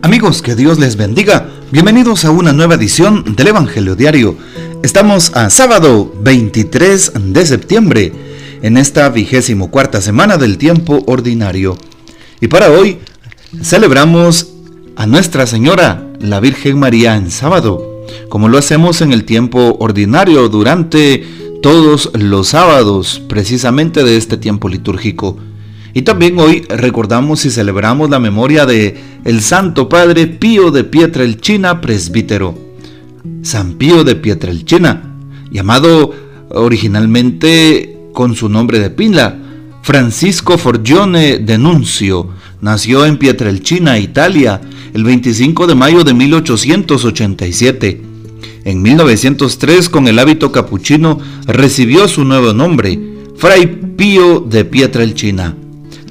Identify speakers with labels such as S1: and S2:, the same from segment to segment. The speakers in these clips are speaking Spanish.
S1: Amigos, que Dios les bendiga. Bienvenidos a una nueva edición del Evangelio Diario. Estamos a sábado 23 de septiembre, en esta vigésimo cuarta semana del tiempo ordinario. Y para hoy celebramos a Nuestra Señora, la Virgen María, en sábado, como lo hacemos en el tiempo ordinario durante todos los sábados, precisamente de este tiempo litúrgico. Y también hoy recordamos y celebramos la memoria de el Santo Padre Pío de Pietrelchina, presbítero. San Pío de Pietrelchina, llamado originalmente con su nombre de pila, Francisco Forgione de Nuncio, nació en Pietrelchina, Italia, el 25 de mayo de 1887. En 1903, con el hábito capuchino, recibió su nuevo nombre, Fray Pío de Pietrelchina.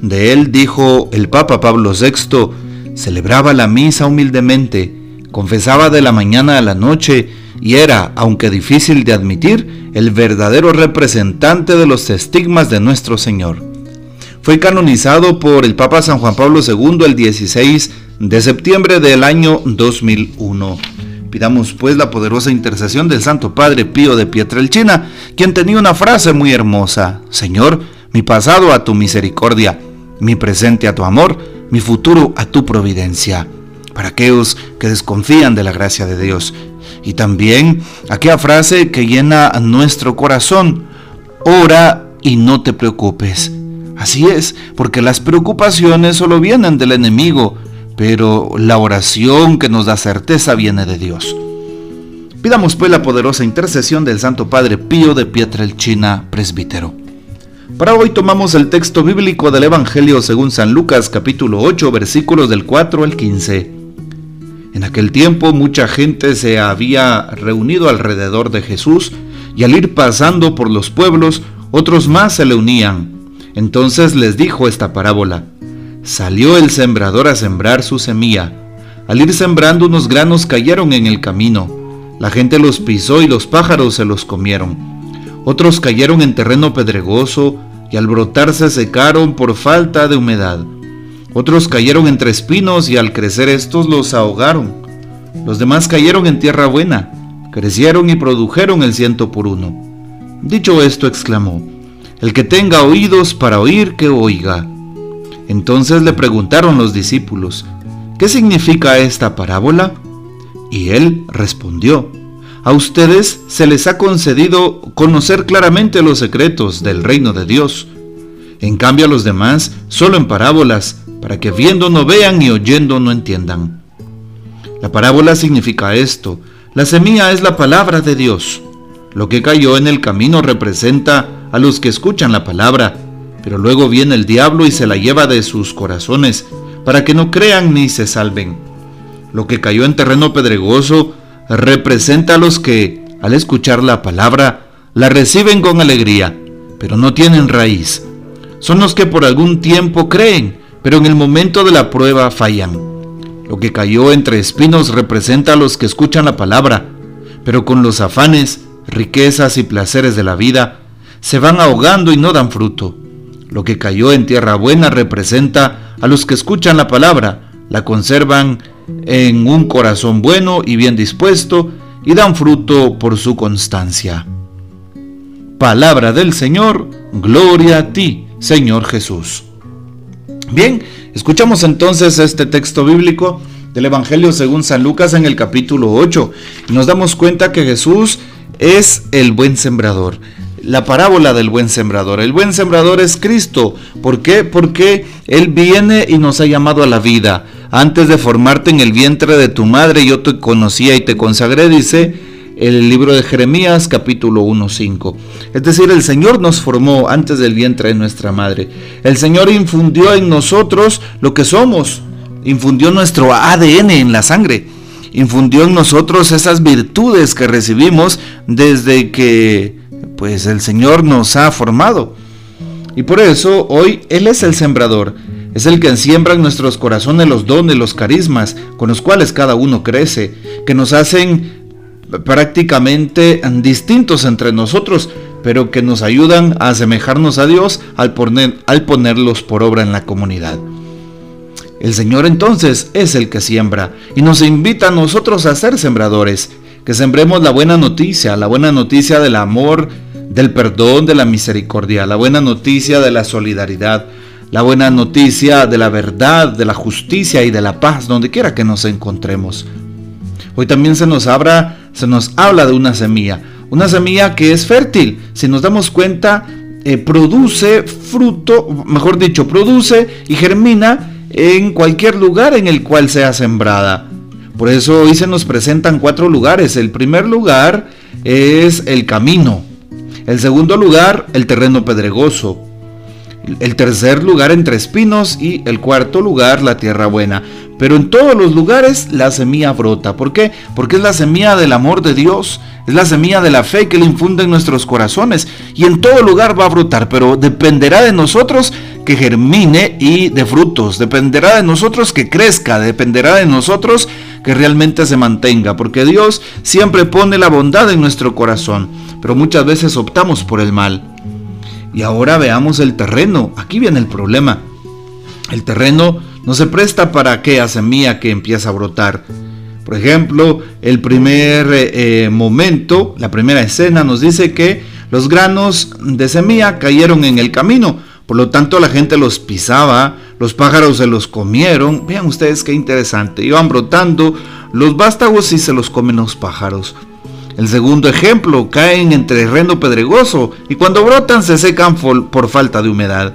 S1: De él dijo el Papa Pablo VI, celebraba la misa humildemente, confesaba de la mañana a la noche y era, aunque difícil de admitir, el verdadero representante de los estigmas de nuestro Señor. Fue canonizado por el Papa San Juan Pablo II el 16 de septiembre del año 2001. Pidamos pues la poderosa intercesión del Santo Padre Pío de Pietrelchina, quien tenía una frase muy hermosa, Señor, mi pasado a tu misericordia, mi presente a tu amor, mi futuro a tu providencia. Para aquellos que desconfían de la gracia de Dios. Y también aquella frase que llena nuestro corazón, ora y no te preocupes. Así es, porque las preocupaciones solo vienen del enemigo, pero la oración que nos da certeza viene de Dios. Pidamos pues la poderosa intercesión del Santo Padre Pío de Pietrelchina, presbítero. Para hoy tomamos el texto bíblico del Evangelio según San Lucas capítulo 8 versículos del 4 al 15. En aquel tiempo mucha gente se había reunido alrededor de Jesús y al ir pasando por los pueblos otros más se le unían. Entonces les dijo esta parábola. Salió el sembrador a sembrar su semilla. Al ir sembrando unos granos cayeron en el camino. La gente los pisó y los pájaros se los comieron. Otros cayeron en terreno pedregoso y al brotar se secaron por falta de humedad. Otros cayeron entre espinos y al crecer estos los ahogaron. Los demás cayeron en tierra buena, crecieron y produjeron el ciento por uno. Dicho esto, exclamó, El que tenga oídos para oír, que oiga. Entonces le preguntaron los discípulos, ¿qué significa esta parábola? Y él respondió, a ustedes se les ha concedido conocer claramente los secretos del reino de Dios. En cambio a los demás, solo en parábolas, para que viendo no vean y oyendo no entiendan. La parábola significa esto. La semilla es la palabra de Dios. Lo que cayó en el camino representa a los que escuchan la palabra, pero luego viene el diablo y se la lleva de sus corazones, para que no crean ni se salven. Lo que cayó en terreno pedregoso representa a los que, al escuchar la palabra, la reciben con alegría, pero no tienen raíz. Son los que por algún tiempo creen, pero en el momento de la prueba fallan. Lo que cayó entre espinos representa a los que escuchan la palabra, pero con los afanes, riquezas y placeres de la vida, se van ahogando y no dan fruto. Lo que cayó en tierra buena representa a los que escuchan la palabra, la conservan en un corazón bueno y bien dispuesto y dan fruto por su constancia. Palabra del Señor, gloria a ti, Señor Jesús. Bien, escuchamos entonces este texto bíblico del Evangelio según San Lucas en el capítulo 8 y nos damos cuenta que Jesús es el buen sembrador. La parábola del buen sembrador. El buen sembrador es Cristo. ¿Por qué? Porque Él viene y nos ha llamado a la vida antes de formarte en el vientre de tu madre yo te conocía y te consagré, dice el libro de Jeremías capítulo 1.5. Es decir, el Señor nos formó antes del vientre de nuestra madre. El Señor infundió en nosotros lo que somos, infundió nuestro ADN en la sangre, infundió en nosotros esas virtudes que recibimos desde que pues el Señor nos ha formado. Y por eso hoy Él es el sembrador es el que siembra en nuestros corazones los dones, los carismas con los cuales cada uno crece, que nos hacen prácticamente distintos entre nosotros, pero que nos ayudan a asemejarnos a Dios al, poner, al ponerlos por obra en la comunidad. El Señor entonces es el que siembra y nos invita a nosotros a ser sembradores, que sembremos la buena noticia, la buena noticia del amor, del perdón, de la misericordia, la buena noticia de la solidaridad, la buena noticia de la verdad, de la justicia y de la paz, donde quiera que nos encontremos. Hoy también se nos, habla, se nos habla de una semilla, una semilla que es fértil. Si nos damos cuenta, eh, produce fruto, mejor dicho, produce y germina en cualquier lugar en el cual sea sembrada. Por eso hoy se nos presentan cuatro lugares. El primer lugar es el camino. El segundo lugar, el terreno pedregoso el tercer lugar entre espinos y el cuarto lugar la tierra buena. Pero en todos los lugares la semilla brota. ¿Por qué? Porque es la semilla del amor de Dios, es la semilla de la fe que le infunde en nuestros corazones. Y en todo lugar va a brotar, pero dependerá de nosotros que germine y de frutos. Dependerá de nosotros que crezca, dependerá de nosotros que realmente se mantenga. Porque Dios siempre pone la bondad en nuestro corazón, pero muchas veces optamos por el mal. Y ahora veamos el terreno. Aquí viene el problema. El terreno no se presta para aquella semilla que empieza a brotar. Por ejemplo, el primer eh, momento, la primera escena nos dice que los granos de semilla cayeron en el camino. Por lo tanto, la gente los pisaba, los pájaros se los comieron. Vean ustedes qué interesante. Iban brotando los vástagos y se los comen los pájaros. El segundo ejemplo, caen en terreno pedregoso y cuando brotan se secan por falta de humedad.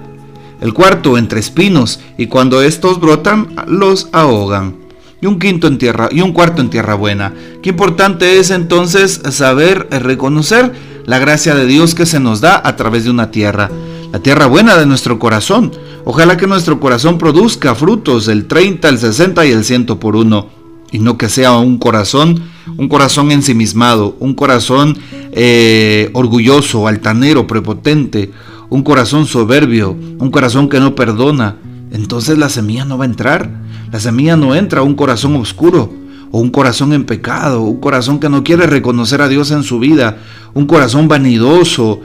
S1: El cuarto, entre espinos y cuando estos brotan los ahogan. Y un quinto en tierra y un cuarto en tierra buena. Qué importante es entonces saber reconocer la gracia de Dios que se nos da a través de una tierra, la tierra buena de nuestro corazón. Ojalá que nuestro corazón produzca frutos del 30, el 60 y el 100 por uno y no que sea un corazón, un corazón ensimismado, un corazón eh, orgulloso, altanero, prepotente, un corazón soberbio, un corazón que no perdona, entonces la semilla no va a entrar. La semilla no entra a un corazón oscuro o un corazón en pecado, un corazón que no quiere reconocer a Dios en su vida, un corazón vanidoso,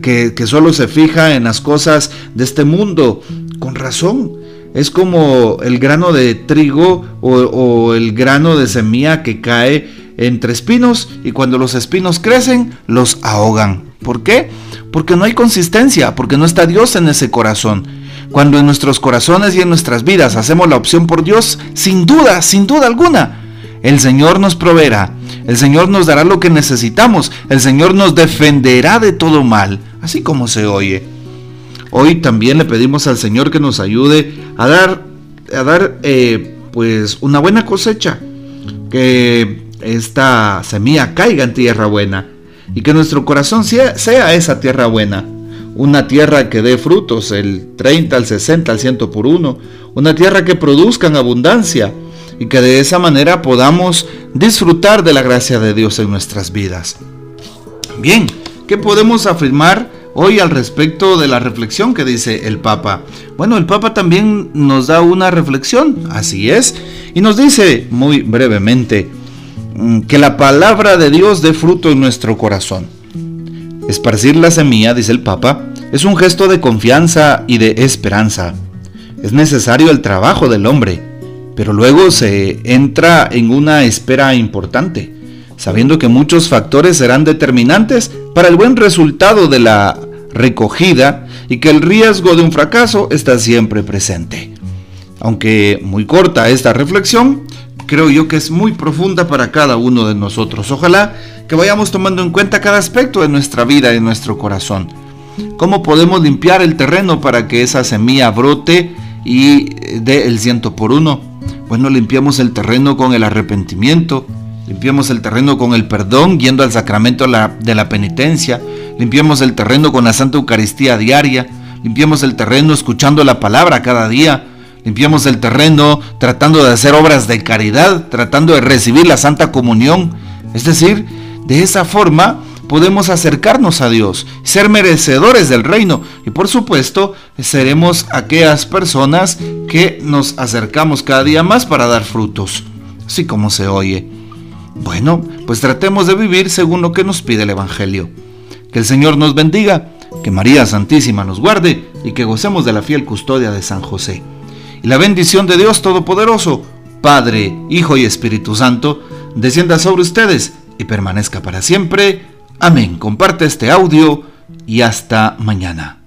S1: que, que solo se fija en las cosas de este mundo. Con razón, es como el grano de trigo o, el grano de semilla que cae entre espinos y cuando los espinos crecen los ahogan. ¿Por qué? Porque no hay consistencia, porque no está Dios en ese corazón. Cuando en nuestros corazones y en nuestras vidas hacemos la opción por Dios, sin duda, sin duda alguna, el Señor nos proveerá, el Señor nos dará lo que necesitamos, el Señor nos defenderá de todo mal, así como se oye. Hoy también le pedimos al Señor que nos ayude a dar, a dar eh, pues una buena cosecha, que esta semilla caiga en tierra buena y que nuestro corazón sea, sea esa tierra buena. Una tierra que dé frutos, el 30, el 60, el 100 por uno. Una tierra que produzca en abundancia y que de esa manera podamos disfrutar de la gracia de Dios en nuestras vidas. Bien, ¿qué podemos afirmar hoy al respecto de la reflexión que dice el Papa. Bueno, el Papa también nos da una reflexión, así es, y nos dice muy brevemente mm, que la palabra de Dios dé fruto en nuestro corazón. Esparcir la semilla, dice el Papa, es un gesto de confianza y de esperanza. Es necesario el trabajo del hombre, pero luego se entra en una espera importante, sabiendo que muchos factores serán determinantes para el buen resultado de la recogida y que el riesgo de un fracaso está siempre presente. Aunque muy corta esta reflexión, creo yo que es muy profunda para cada uno de nosotros. Ojalá que vayamos tomando en cuenta cada aspecto de nuestra vida y nuestro corazón. ¿Cómo podemos limpiar el terreno para que esa semilla brote y dé el ciento por uno? Bueno, limpiamos el terreno con el arrepentimiento, limpiamos el terreno con el perdón, yendo al sacramento de la penitencia, limpiemos el terreno con la Santa Eucaristía diaria, limpiemos el terreno escuchando la palabra cada día, limpiemos el terreno tratando de hacer obras de caridad, tratando de recibir la Santa Comunión. Es decir, de esa forma podemos acercarnos a Dios, ser merecedores del reino. Y por supuesto seremos aquellas personas que nos acercamos cada día más para dar frutos, así como se oye. Bueno, pues tratemos de vivir según lo que nos pide el Evangelio. Que el Señor nos bendiga, que María Santísima nos guarde y que gocemos de la fiel custodia de San José. Y la bendición de Dios Todopoderoso, Padre, Hijo y Espíritu Santo, descienda sobre ustedes y permanezca para siempre. Amén. Comparte este audio y hasta mañana.